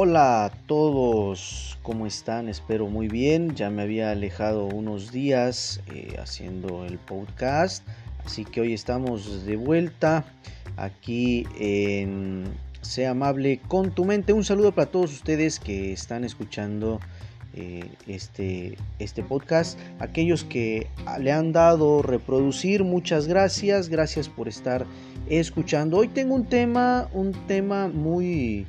Hola a todos, ¿cómo están? Espero muy bien. Ya me había alejado unos días eh, haciendo el podcast, así que hoy estamos de vuelta aquí en Sea amable con tu mente. Un saludo para todos ustedes que están escuchando eh, este, este podcast. Aquellos que le han dado reproducir, muchas gracias. Gracias por estar escuchando. Hoy tengo un tema, un tema muy,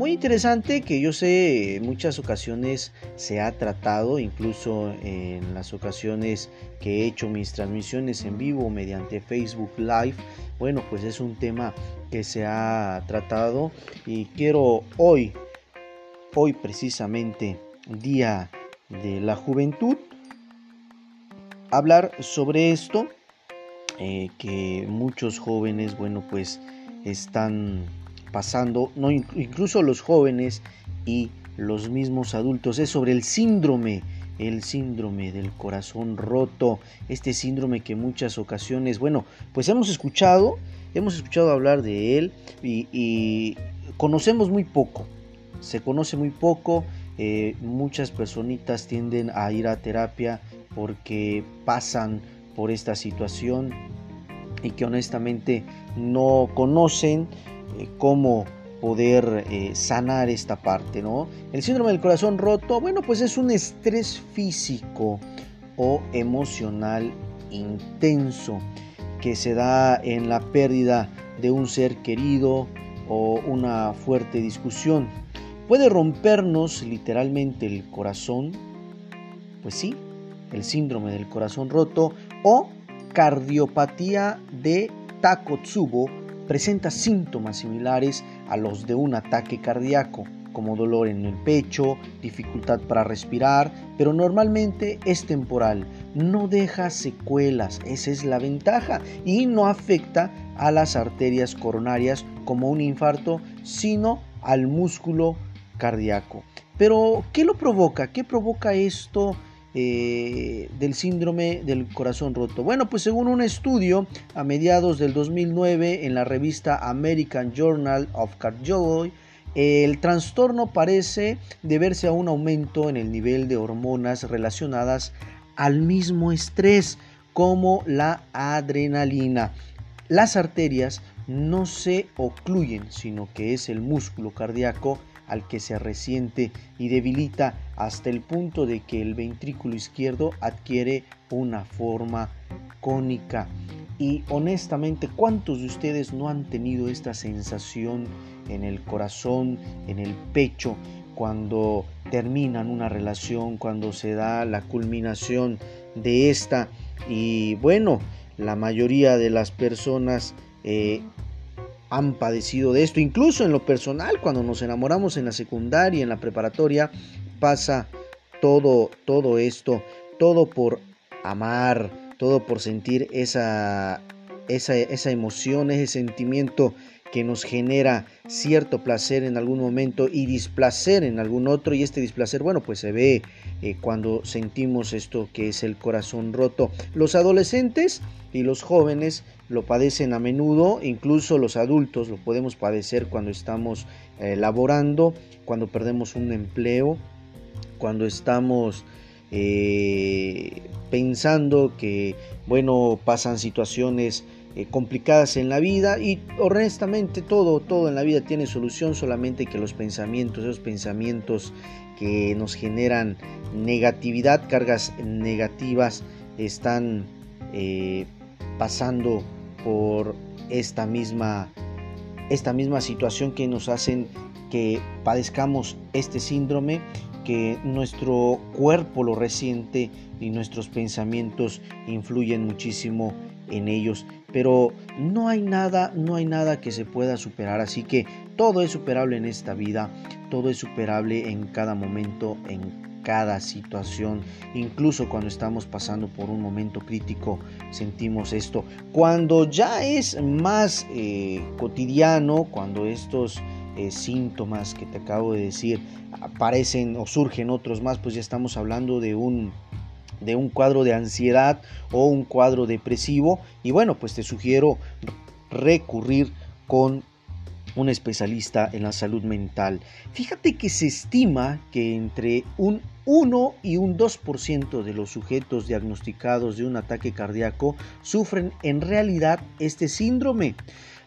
muy interesante que yo sé en muchas ocasiones se ha tratado, incluso en las ocasiones que he hecho mis transmisiones en vivo mediante Facebook Live. Bueno, pues es un tema que se ha tratado y quiero hoy, hoy precisamente Día de la Juventud, hablar sobre esto, eh, que muchos jóvenes, bueno, pues están pasando, no, incluso los jóvenes y los mismos adultos, es sobre el síndrome, el síndrome del corazón roto, este síndrome que muchas ocasiones, bueno, pues hemos escuchado, hemos escuchado hablar de él y, conocemos muy poco, se conoce muy poco, eh, muchas personitas tienden a ir a terapia porque pasan por esta situación y que honestamente no conocen eh, cómo poder eh, sanar esta parte, ¿no? El síndrome del corazón roto, bueno, pues es un estrés físico o emocional intenso que se da en la pérdida de un ser querido o una fuerte discusión puede rompernos literalmente el corazón, pues sí, el síndrome del corazón roto o cardiopatía de Takotsubo presenta síntomas similares a los de un ataque cardíaco, como dolor en el pecho, dificultad para respirar, pero normalmente es temporal, no deja secuelas, esa es la ventaja, y no afecta a las arterias coronarias como un infarto, sino al músculo cardíaco. Pero, ¿qué lo provoca? ¿Qué provoca esto eh, del síndrome del corazón roto? Bueno, pues según un estudio a mediados del 2009 en la revista American Journal of Cardiology, el trastorno parece deberse a un aumento en el nivel de hormonas relacionadas al mismo estrés como la adrenalina. Las arterias no se ocluyen, sino que es el músculo cardíaco al que se resiente y debilita hasta el punto de que el ventrículo izquierdo adquiere una forma cónica. Y honestamente, ¿cuántos de ustedes no han tenido esta sensación en el corazón, en el pecho, cuando terminan una relación, cuando se da la culminación de esta? Y bueno, la mayoría de las personas eh, han padecido de esto. Incluso en lo personal, cuando nos enamoramos en la secundaria, en la preparatoria, pasa todo, todo esto, todo por amar, todo por sentir esa, esa, esa emoción, ese sentimiento que nos genera cierto placer en algún momento y displacer en algún otro. Y este displacer bueno pues se ve eh, cuando sentimos esto que es el corazón roto. Los adolescentes y los jóvenes lo padecen a menudo incluso los adultos lo podemos padecer cuando estamos eh, laborando cuando perdemos un empleo cuando estamos eh, pensando que bueno pasan situaciones eh, complicadas en la vida y honestamente todo, todo en la vida tiene solución, solamente que los pensamientos, esos pensamientos que nos generan negatividad, cargas negativas, están pasando por esta misma, esta misma situación que nos hacen que padezcamos este síndrome, que nuestro cuerpo lo resiente y nuestros pensamientos influyen muchísimo en ellos. Pero no hay nada, no hay nada que se pueda superar, así que todo es superable en esta vida, todo es superable en cada momento, en cada situación, incluso cuando estamos pasando por un momento crítico, sentimos esto. Cuando ya es más eh, cotidiano, cuando estos eh, síntomas que te acabo de decir aparecen o surgen otros más, pues ya estamos hablando de un de un cuadro de ansiedad o un cuadro depresivo y bueno pues te sugiero recurrir con un especialista en la salud mental. Fíjate que se estima que entre un 1 y un 2% de los sujetos diagnosticados de un ataque cardíaco sufren en realidad este síndrome.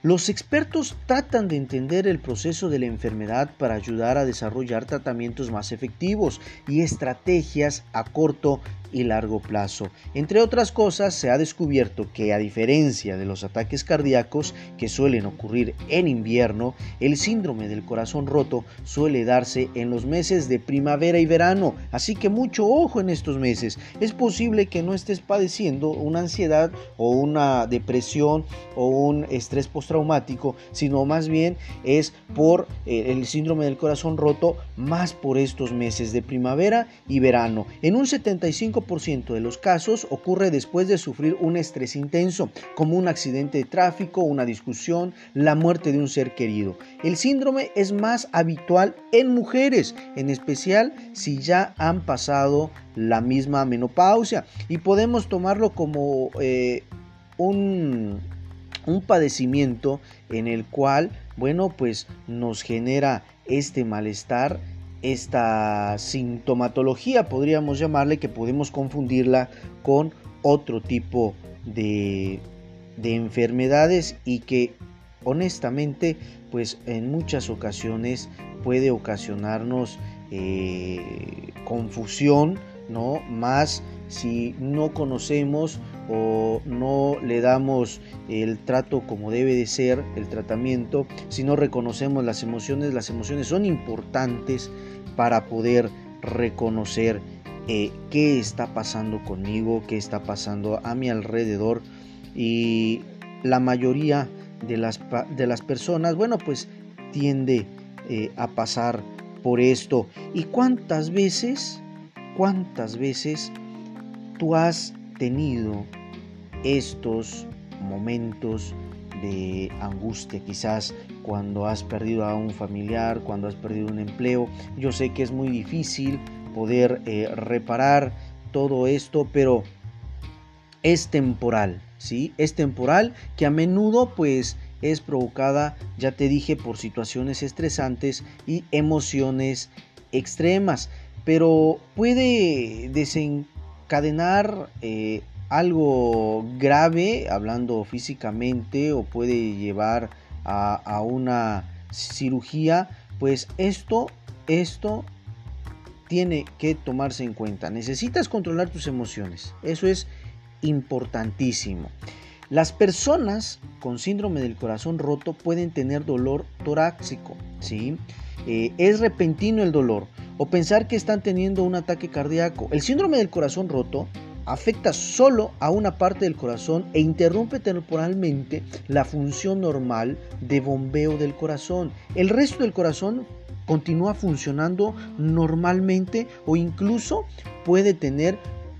Los expertos tratan de entender el proceso de la enfermedad para ayudar a desarrollar tratamientos más efectivos y estrategias a corto y largo plazo. Entre otras cosas, se ha descubierto que a diferencia de los ataques cardíacos que suelen ocurrir en invierno, el síndrome del corazón roto suele darse en los meses de primavera y verano, así que mucho ojo en estos meses. Es posible que no estés padeciendo una ansiedad o una depresión o un estrés postraumático, sino más bien es por eh, el síndrome del corazón roto, más por estos meses de primavera y verano. En un 75 de los casos ocurre después de sufrir un estrés intenso, como un accidente de tráfico, una discusión, la muerte de un ser querido. El síndrome es más habitual en mujeres, en especial si ya han pasado la misma menopausia y podemos tomarlo como eh, un, un padecimiento en el cual, bueno, pues nos genera este malestar esta sintomatología, podríamos llamarle, que podemos confundirla con otro tipo de, de enfermedades y que honestamente pues en muchas ocasiones puede ocasionarnos eh, confusión, ¿no? Más si no conocemos o no le damos el trato como debe de ser, el tratamiento, si no reconocemos las emociones, las emociones son importantes para poder reconocer eh, qué está pasando conmigo, qué está pasando a mi alrededor y la mayoría de las, de las personas, bueno, pues tiende eh, a pasar por esto. ¿Y cuántas veces, cuántas veces tú has tenido estos momentos de angustia, quizás cuando has perdido a un familiar, cuando has perdido un empleo. Yo sé que es muy difícil poder eh, reparar todo esto, pero es temporal, ¿sí? Es temporal que a menudo pues es provocada, ya te dije, por situaciones estresantes y emociones extremas, pero puede desencadenar eh, algo grave, hablando físicamente, o puede llevar a, una cirugía, pues esto, esto tiene que tomarse en cuenta. Necesitas controlar tus emociones. Eso es importantísimo. Las personas con síndrome del corazón roto pueden tener dolor torácico, ¿sí? Eh, es repentino el dolor o pensar que están teniendo un ataque cardíaco. El síndrome del corazón roto afecta solo a una parte del corazón e interrumpe temporalmente la función normal de bombeo del corazón. El resto del corazón continúa funcionando normalmente o incluso puede tener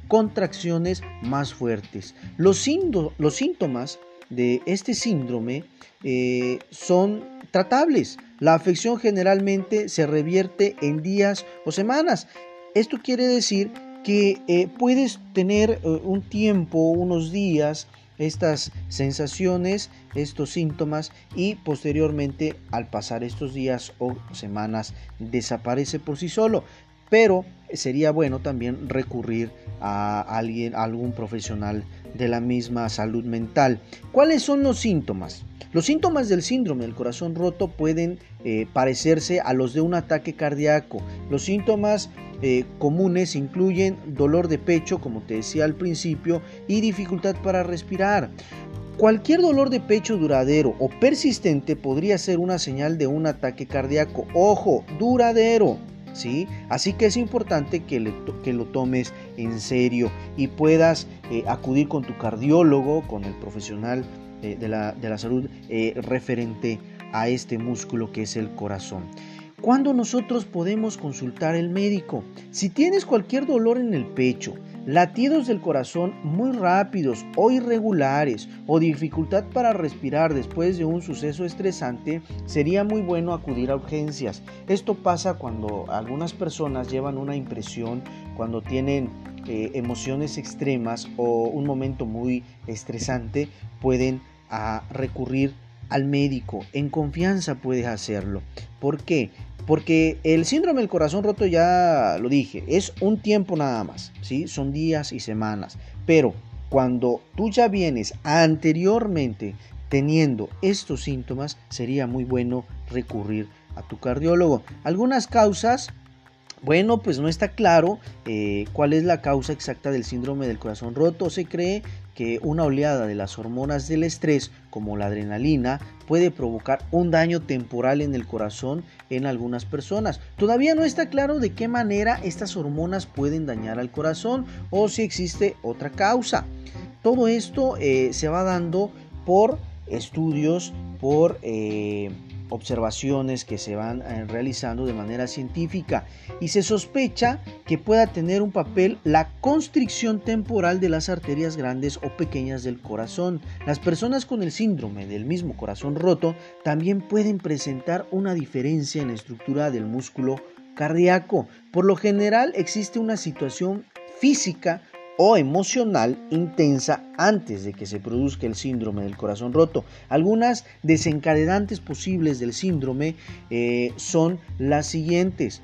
contracciones más fuertes. Los, síntomas de este síndrome eh, son tratables. La afección generalmente se revierte en días o semanas. Esto quiere decir que eh, puedes tener eh, un tiempo, unos días, estas sensaciones, estos síntomas y posteriormente al pasar estos días o semanas desaparece por sí solo. Pero sería bueno también recurrir a alguien, a algún profesional de la misma salud mental. ¿Cuáles son los síntomas? Los síntomas del síndrome del corazón roto pueden eh, parecerse a los de un ataque cardíaco. Los síntomas eh, comunes incluyen dolor de pecho, como te decía al principio, y dificultad para respirar. Cualquier dolor de pecho duradero o persistente podría ser una señal de un ataque cardíaco. Ojo, duradero. ¿Sí? Así que es importante que, lo tomes en serio y puedas eh, acudir con tu cardiólogo, con el profesional eh, de, la, de, la, salud referente a este músculo que es el corazón. ¿Cuándo nosotros podemos consultar al médico? Si tienes cualquier dolor en el pecho, latidos del corazón muy rápidos o irregulares o dificultad para respirar después de un suceso estresante, sería muy bueno acudir a urgencias. Esto pasa cuando algunas personas llevan una impresión, cuando tienen eh, emociones extremas o un momento muy estresante, pueden a recurrir al médico, en confianza puedes hacerlo. ¿Por qué? Porque el síndrome del corazón roto, ya lo dije, es un tiempo nada más, ¿sí? Son días y semanas. Pero cuando tú ya vienes anteriormente teniendo estos síntomas, sería muy bueno recurrir a tu cardiólogo. Algunas causas bueno, pues no está claro eh, cuál es la causa exacta del síndrome del corazón roto. Se cree que una oleada de las hormonas del estrés, como la adrenalina, puede provocar un daño temporal en el corazón en algunas personas. Todavía no está claro de qué manera estas hormonas pueden dañar al corazón o si existe otra causa. Todo esto eh, se va dando por estudios, por... Eh, observaciones que se van eh, realizando de manera científica y se sospecha que pueda tener un papel la constricción temporal de las arterias grandes o pequeñas del corazón. Las personas con el síndrome del mismo corazón roto también pueden presentar una diferencia en la estructura del músculo cardíaco. Por lo general existe una situación física o emocional intensa antes de que se produzca el síndrome del corazón roto. Algunas desencadenantes posibles del síndrome eh, son las siguientes.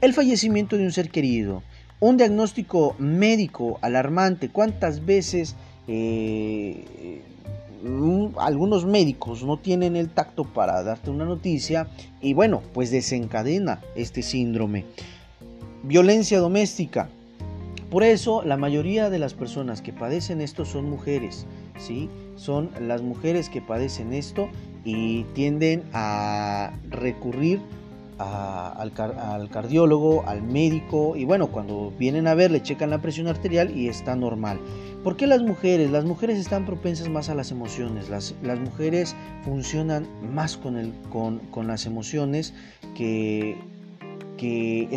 El fallecimiento de un ser querido, un diagnóstico médico alarmante, cuántas veces eh, algunos médicos no tienen el tacto para darte una noticia y bueno, pues desencadena este síndrome. Violencia doméstica, por eso la mayoría de las personas que padecen esto son mujeres, ¿sí? Son las mujeres que padecen esto y tienden a recurrir al, cardiólogo, al médico y bueno, cuando vienen a ver le checan la presión arterial y está normal. ¿Por qué las mujeres? Las mujeres están propensas más a las emociones, las, mujeres funcionan más con, las emociones que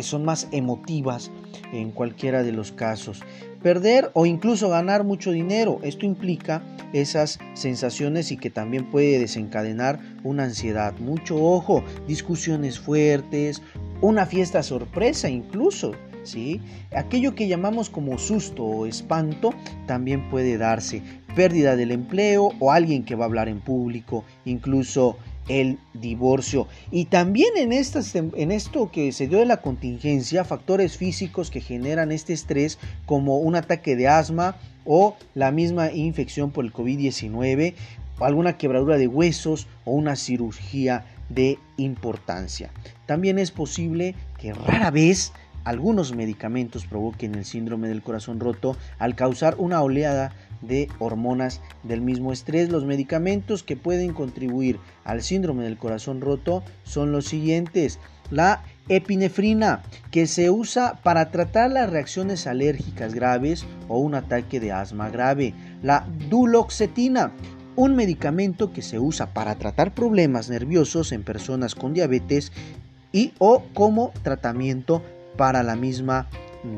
son más emotivas en cualquiera de los casos. Perder o incluso ganar mucho dinero, esto implica esas sensaciones y que también puede desencadenar una ansiedad. Mucho ojo, discusiones fuertes, una fiesta sorpresa incluso. ¿Sí? Aquello que llamamos como susto o espanto también puede darse. Pérdida del empleo o alguien que va a hablar en público, incluso el divorcio. Y también en, en esto que se dio de la contingencia, factores físicos que generan este estrés como un ataque de asma o la misma infección por el COVID-19, alguna quebradura de huesos o una cirugía de importancia. También es posible que rara vez algunos medicamentos provoquen el síndrome del corazón roto al causar una oleada de hormonas del mismo estrés. Los medicamentos que pueden contribuir al síndrome del corazón roto son los siguientes. La epinefrina, que se usa para tratar las reacciones alérgicas graves o un ataque de asma grave. La duloxetina, un medicamento que se usa para tratar problemas nerviosos en personas con diabetes y o como tratamiento para la misma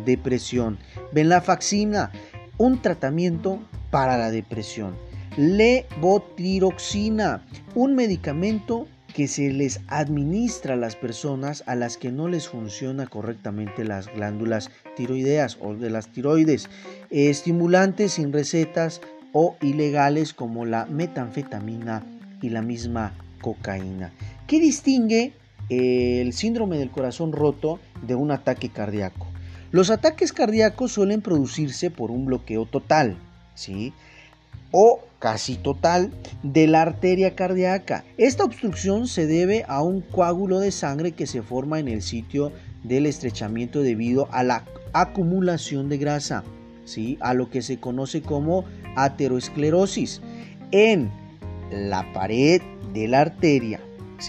depresión. Venlafaxina, un tratamiento para la depresión. Levotiroxina, un medicamento que se les administra a las personas a las que no les funciona correctamente las glándulas tiroideas o de las tiroides. Estimulantes sin recetas o ilegales como la metanfetamina y la misma cocaína. ¿Qué distingue el síndrome del corazón roto de un ataque cardíaco? Los ataques cardíacos suelen producirse por un bloqueo total, ¿sí? o casi total de la arteria cardíaca. Esta obstrucción se debe a un coágulo de sangre que se forma en el sitio del estrechamiento debido a la acumulación de grasa, ¿sí? a lo que se conoce como aterosclerosis en la pared de la arteria.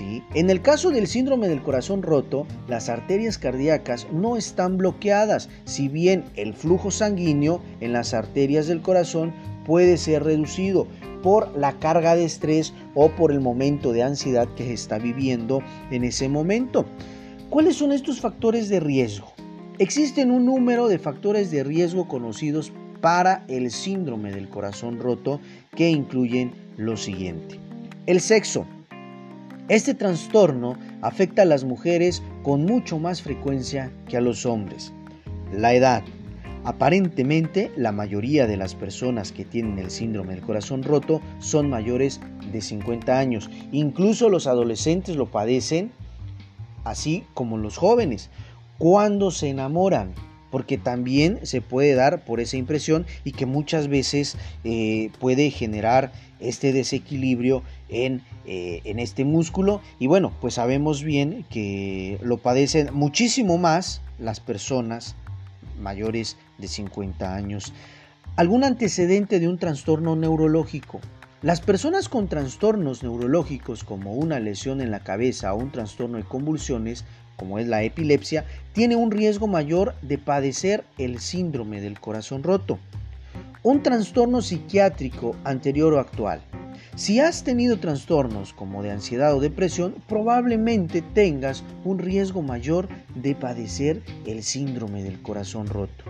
En el caso del síndrome del corazón roto, las arterias cardíacas no están bloqueadas, si bien el flujo sanguíneo en las arterias del corazón puede ser reducido por la carga de estrés o por el momento de ansiedad que se está viviendo en ese momento. ¿Cuáles son estos factores de riesgo? Existen un número de factores de riesgo conocidos para el síndrome del corazón roto que incluyen lo siguiente. El sexo, este trastorno afecta a las mujeres con mucho más frecuencia que a los hombres. La edad. Aparentemente, la mayoría de las personas que tienen el síndrome del corazón roto son mayores de 50 años. Incluso los adolescentes lo padecen, así como los jóvenes. Cuando se enamoran, porque también se puede dar por esa impresión y que muchas veces eh, puede generar este desequilibrio en, eh, en, este músculo. Y bueno pues sabemos bien que lo padecen muchísimo más las personas mayores de 50 años. Algún antecedente de un trastorno neurológico las personas con trastornos neurológicos como una lesión en la cabeza o un trastorno de convulsiones como es la epilepsia, tiene un riesgo mayor de padecer el síndrome del corazón roto, un trastorno psiquiátrico anterior o actual. Si has tenido trastornos como de ansiedad o depresión, probablemente tengas un riesgo mayor de padecer el síndrome del corazón roto.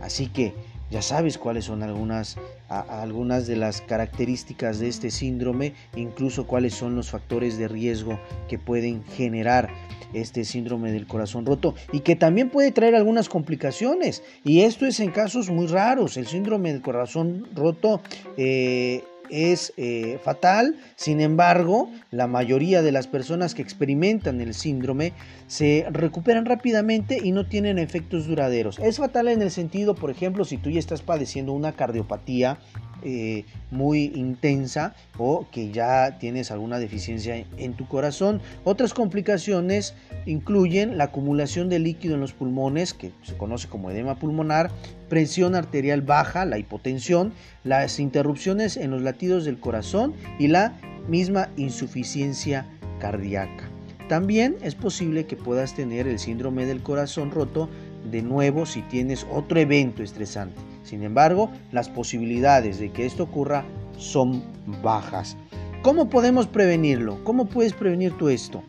Así que ya sabes cuáles son algunas, algunas de las características de este síndrome, incluso cuáles son los factores de riesgo que pueden generar este síndrome del corazón roto y que también puede traer algunas complicaciones. Y esto es en casos muy raros. El síndrome del corazón roto eh, es eh, fatal, sin embargo, la mayoría de las personas que experimentan el síndrome se recuperan rápidamente y no tienen efectos duraderos. Es fatal en el sentido, por ejemplo, si tú ya estás padeciendo una cardiopatía eh, muy intensa o que ya tienes alguna deficiencia en tu corazón. Otras complicaciones incluyen la acumulación de líquido en los pulmones, que se conoce como edema pulmonar, presión arterial baja, la hipotensión, las interrupciones en los latidos del corazón y la misma insuficiencia cardíaca. También es posible que puedas tener el síndrome del corazón roto de nuevo si tienes otro evento estresante. Sin embargo, las posibilidades de que esto ocurra son bajas. ¿Cómo podemos prevenirlo? ¿Cómo puedes prevenir tú esto?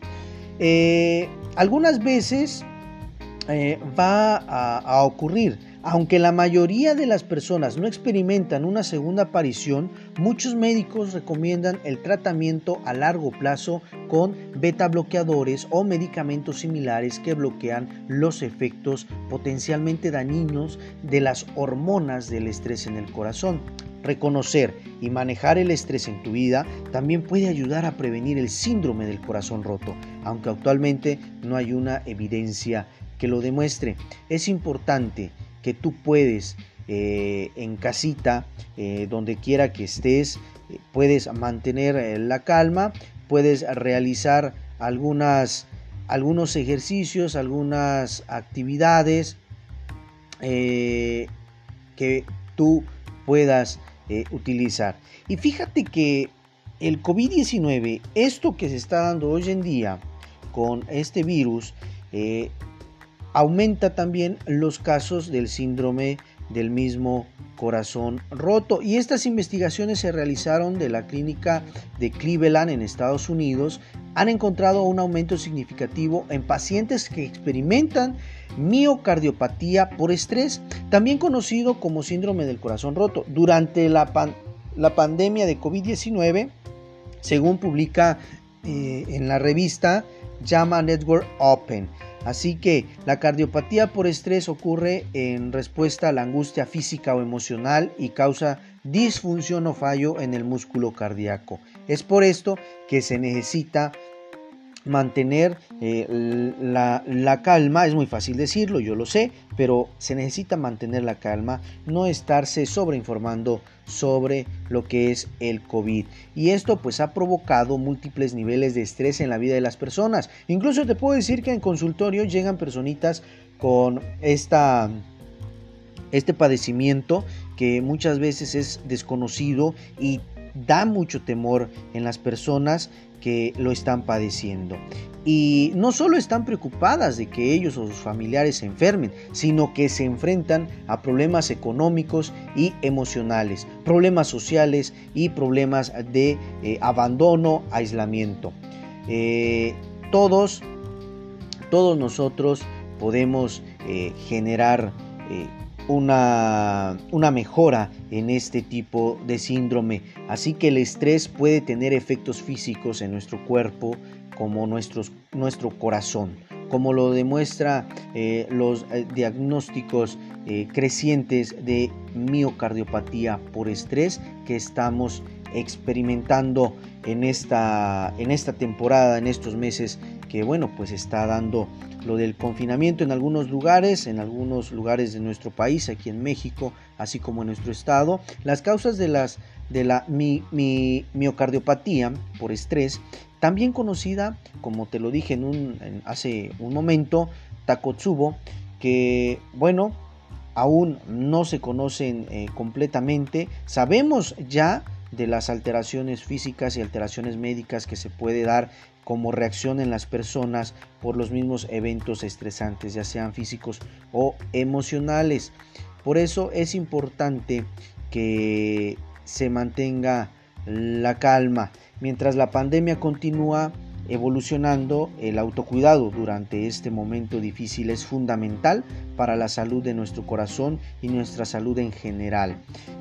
Eh, algunas veces eh, va a ocurrir aunque la mayoría de las personas no experimentan una segunda aparición, muchos médicos recomiendan el tratamiento a largo plazo con beta bloqueadores o medicamentos similares que bloquean los efectos potencialmente dañinos de las hormonas del estrés en el corazón. Reconocer y manejar el estrés en tu vida también puede ayudar a prevenir el síndrome del corazón roto, aunque actualmente no hay una evidencia que lo demuestre. Es importante que tú puedes eh, en casita, eh, donde quiera que estés, eh, puedes mantener la calma, puedes realizar algunas, algunos ejercicios, algunas actividades que tú puedas utilizar. Y fíjate que el COVID-19, esto que se está dando hoy en día con este virus, aumenta también los casos del síndrome del mismo corazón roto. Y estas investigaciones se realizaron de la clínica de Cleveland en Estados Unidos. Han encontrado un aumento significativo en pacientes que experimentan miocardiopatía por estrés, también conocido como síndrome del corazón roto. Durante la, pandemia de COVID-19, según publica eh, en la revista JAMA Network Open, Así que la cardiopatía por estrés ocurre en respuesta a la angustia física o emocional y causa disfunción o fallo en el músculo cardíaco. Es por esto que se necesita mantener eh, la, calma, es muy fácil decirlo, yo lo sé, pero se necesita mantener la calma, no estarse sobreinformando sobre lo que es el COVID. Y esto pues ha provocado múltiples niveles de estrés en la vida de las personas. Incluso te puedo decir que en consultorio llegan personitas con esta, este padecimiento que muchas veces es desconocido y da mucho temor en las personas que lo están padeciendo. Y no solo están preocupadas de que ellos o sus familiares se enfermen, sino que se enfrentan a problemas económicos y emocionales, problemas sociales y problemas de eh, abandono, aislamiento. Eh, todos, todos nosotros podemos eh, generar una, una mejora en este tipo de síndrome. Así que el estrés puede tener efectos físicos en nuestro cuerpo como nuestros, nuestro corazón, como lo demuestra eh, los eh, diagnósticos eh, crecientes de miocardiopatía por estrés que estamos experimentando en esta, en esta temporada, en estos meses que bueno, pues está dando lo del confinamiento en algunos lugares, en algunos lugares de nuestro país, aquí en México, así como en nuestro estado. Las causas de, las, de la miocardiopatía por estrés, también conocida, como te lo dije en un, hace un momento, Takotsubo, que bueno, aún no se conocen eh, completamente. Sabemos ya de las alteraciones físicas y alteraciones médicas que se puede dar como reacción en las personas por los mismos eventos estresantes, ya sean físicos o emocionales. Por eso es importante que se mantenga la calma. Mientras la pandemia continúa evolucionando, el autocuidado durante este momento difícil es fundamental para la salud de nuestro corazón y nuestra salud en general.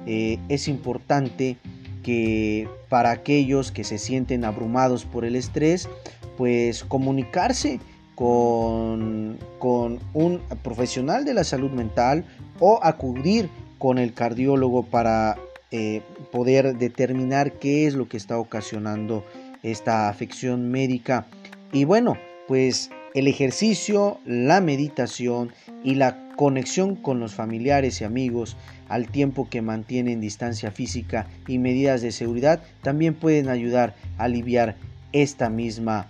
Eh, es importante que para aquellos que se sienten abrumados por el estrés, pues comunicarse con, con un profesional de la salud mental o acudir con el cardiólogo para eh, poder determinar qué es lo que está ocasionando esta afección médica. Y bueno, pues el ejercicio, la meditación y la conexión con los familiares y amigos al tiempo que mantienen distancia física y medidas de seguridad también pueden ayudar a aliviar esta misma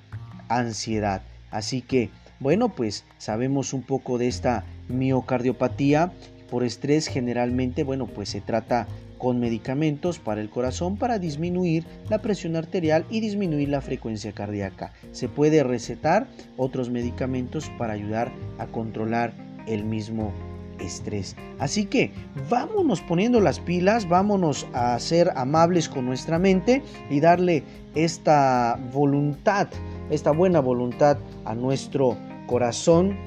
ansiedad. Así que, bueno, pues sabemos un poco de esta miocardiopatía por estrés generalmente, bueno, pues se trata con medicamentos para el corazón para disminuir la presión arterial y disminuir la frecuencia cardíaca. Se puede recetar otros medicamentos para ayudar a controlar el mismo estrés. Así que vámonos poniendo las pilas, vámonos a ser amables con nuestra mente y darle esta voluntad, esta buena voluntad a nuestro corazón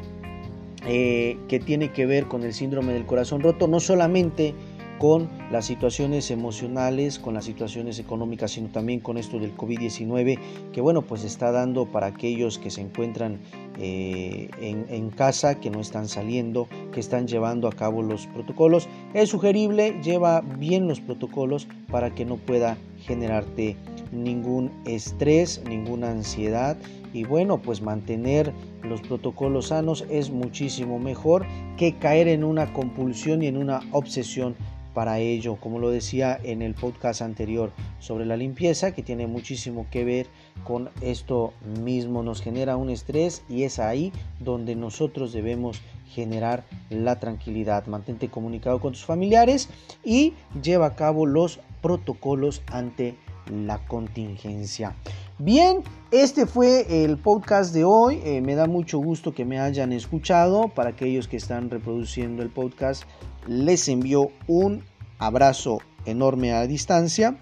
eh, que tiene que ver con el síndrome del corazón roto, no solamente con las situaciones emocionales, con las situaciones económicas, sino también con esto del COVID-19, que bueno, pues está dando para aquellos que se encuentran eh, en, casa, que no están saliendo, que están llevando a cabo los protocolos. Es sugerible, lleva bien los protocolos para que no pueda generarte ningún estrés, ninguna ansiedad y bueno, pues mantener los protocolos sanos es muchísimo mejor que caer en una compulsión y en una obsesión para ello, como lo decía en el podcast anterior sobre la limpieza, que tiene muchísimo que ver con esto mismo, nos genera un estrés y es ahí donde nosotros debemos generar la tranquilidad. Mantente comunicado con tus familiares y lleva a cabo los protocolos ante la contingencia. Bien, este fue el podcast de hoy. Eh, me da mucho gusto que me hayan escuchado. Para aquellos que están reproduciendo el podcast, les envío un abrazo enorme a distancia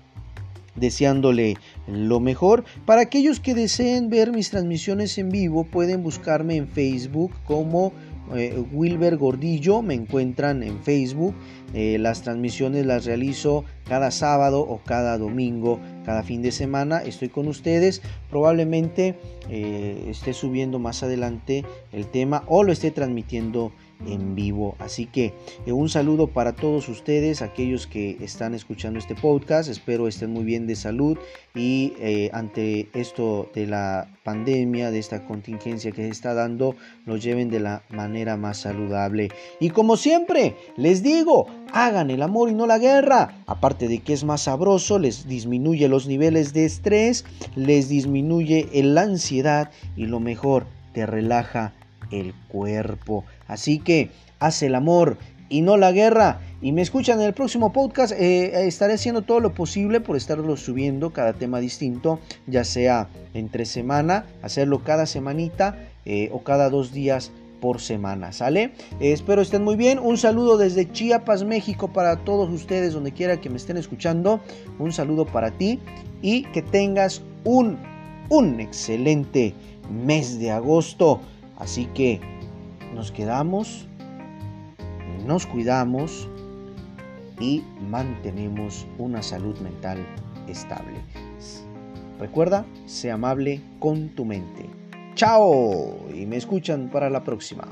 deseándole lo mejor. Para aquellos que deseen ver mis transmisiones en vivo, pueden buscarme en Facebook como eh, Wilber Gordillo, me encuentran en Facebook. Eh, las transmisiones las realizo cada sábado o cada domingo, cada fin de semana. Estoy con ustedes. Probablemente eh, esté subiendo más adelante el tema o lo esté transmitiendo en vivo. Así que eh, un saludo para todos ustedes, aquellos que están escuchando este podcast. Espero estén muy bien de salud y eh, ante esto de la pandemia, de esta contingencia que se está dando, lo lleven de la manera más saludable. Y como siempre, les digo, hagan el amor y no la guerra. Aparte de que es más sabroso, les disminuye los niveles de estrés, les disminuye la ansiedad y lo mejor, te relaja el cuerpo. Así que haz el amor y no la guerra. Y me escuchan en el próximo podcast. Eh, estaré haciendo todo lo posible por estarlo subiendo cada tema distinto, ya sea entre semana, hacerlo cada semanita eh, o cada dos días por semana, ¿sale? Eh, espero estén muy bien. Un saludo desde Chiapas, México, para todos ustedes, donde quiera que me estén escuchando. Un saludo para ti y que tengas un, un excelente mes de agosto. Así que nos quedamos, nos cuidamos y mantenemos una salud mental estable. Recuerda, sé amable con tu mente. Chao y me escuchan para la próxima.